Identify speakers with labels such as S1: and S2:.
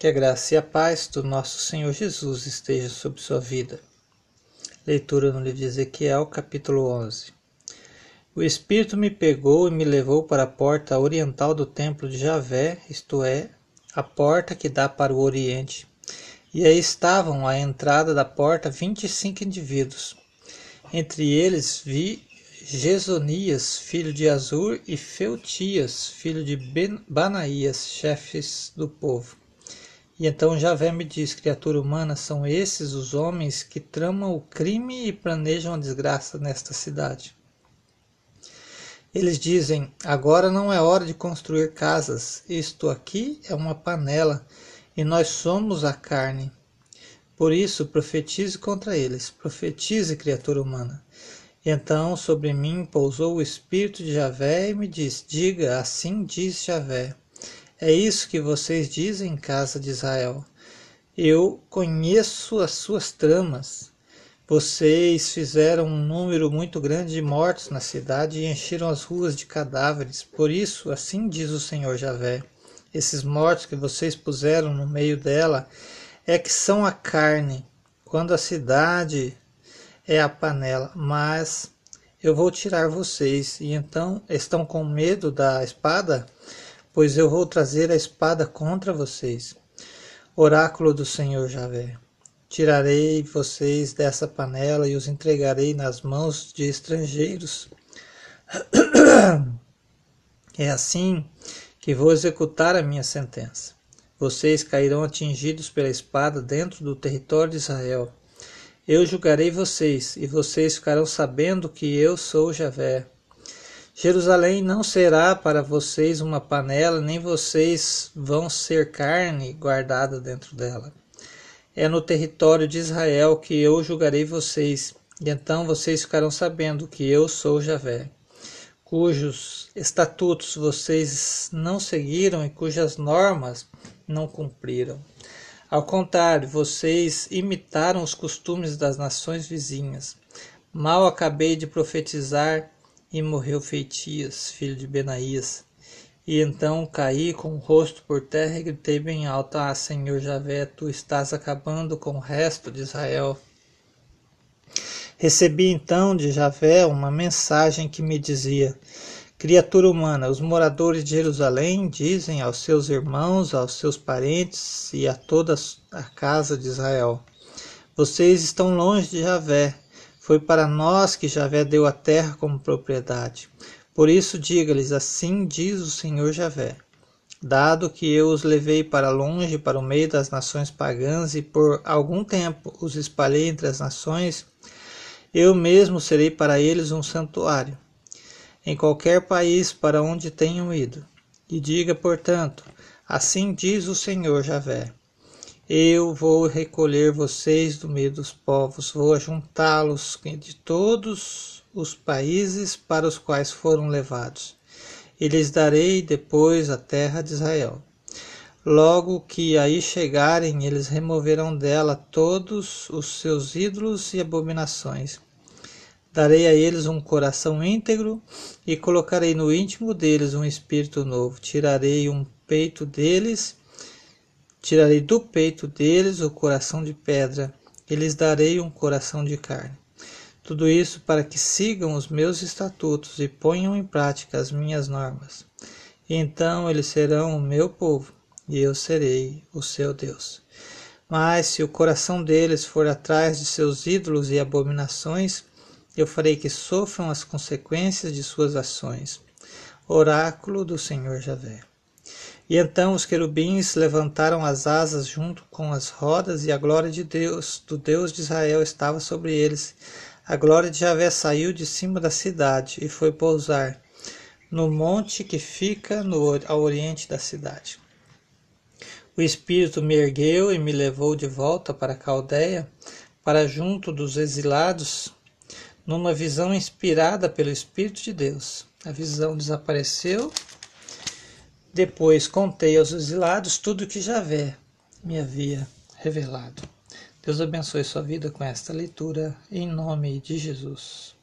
S1: Que a graça e a paz do nosso Senhor Jesus esteja sobre sua vida. Leitura no livro de Ezequiel, capítulo 11. O Espírito me pegou e me levou para a porta oriental do templo de Javé, isto é, a porta que dá para o oriente. E aí estavam à entrada da porta vinte e cinco indivíduos. Entre eles vi Gesonias, filho de Azur, e Feutias, filho de ben Banaías, chefes do povo. E então Javé me diz: criatura humana, são esses os homens que tramam o crime e planejam a desgraça nesta cidade. Eles dizem: agora não é hora de construir casas, isto aqui é uma panela, e nós somos a carne. Por isso, profetize contra eles, profetize, criatura humana. E então sobre mim pousou o espírito de Javé e me disse: Diga, assim diz Javé é isso que vocês dizem, casa de Israel. Eu conheço as suas tramas. Vocês fizeram um número muito grande de mortos na cidade e encheram as ruas de cadáveres. Por isso, assim diz o Senhor Javé: esses mortos que vocês puseram no meio dela é que são a carne, quando a cidade é a panela. Mas eu vou tirar vocês. E então estão com medo da espada? Pois eu vou trazer a espada contra vocês. Oráculo do Senhor Javé. Tirarei vocês dessa panela e os entregarei nas mãos de estrangeiros. É assim que vou executar a minha sentença. Vocês cairão atingidos pela espada dentro do território de Israel. Eu julgarei vocês, e vocês ficarão sabendo que eu sou Javé. Jerusalém não será para vocês uma panela, nem vocês vão ser carne guardada dentro dela. É no território de Israel que eu julgarei vocês, e então vocês ficarão sabendo que eu sou Javé, cujos estatutos vocês não seguiram e cujas normas não cumpriram. Ao contrário, vocês imitaram os costumes das nações vizinhas. Mal acabei de profetizar e morreu Feitias, filho de Benaías. E então caí com o rosto por terra e gritei bem alto: Ah, Senhor Javé, tu estás acabando com o resto de Israel. Recebi então de Javé uma mensagem que me dizia: Criatura humana, os moradores de Jerusalém dizem aos seus irmãos, aos seus parentes e a toda a casa de Israel: Vocês estão longe de Javé, foi para nós que Javé deu a terra como propriedade. Por isso diga-lhes: Assim diz o Senhor Javé. Dado que eu os levei para longe, para o meio das nações pagãs, e por algum tempo os espalhei entre as nações, eu mesmo serei para eles um santuário, em qualquer país para onde tenham ido. E diga, portanto: Assim diz o Senhor Javé. Eu vou recolher vocês do meio dos povos, vou juntá-los de todos os países para os quais foram levados, e lhes darei depois a terra de Israel. Logo que aí chegarem, eles removerão dela todos os seus ídolos e abominações. Darei a eles um coração íntegro e colocarei no íntimo deles um espírito novo. Tirarei um peito deles Tirarei do peito deles o coração de pedra e lhes darei um coração de carne. Tudo isso para que sigam os meus estatutos e ponham em prática as minhas normas. Então eles serão o meu povo e eu serei o seu Deus. Mas se o coração deles for atrás de seus ídolos e abominações, eu farei que sofram as consequências de suas ações. Oráculo do Senhor Javé. E então os querubins levantaram as asas junto com as rodas, e a glória de Deus, do Deus de Israel, estava sobre eles. A glória de Javé saiu de cima da cidade e foi pousar no monte que fica no, ao oriente da cidade. O Espírito me ergueu e me levou de volta para a Caldeia, para junto dos exilados, numa visão inspirada pelo Espírito de Deus. A visão desapareceu depois contei aos exilados tudo o que Javé me havia revelado. Deus abençoe sua vida com esta leitura, em nome de Jesus.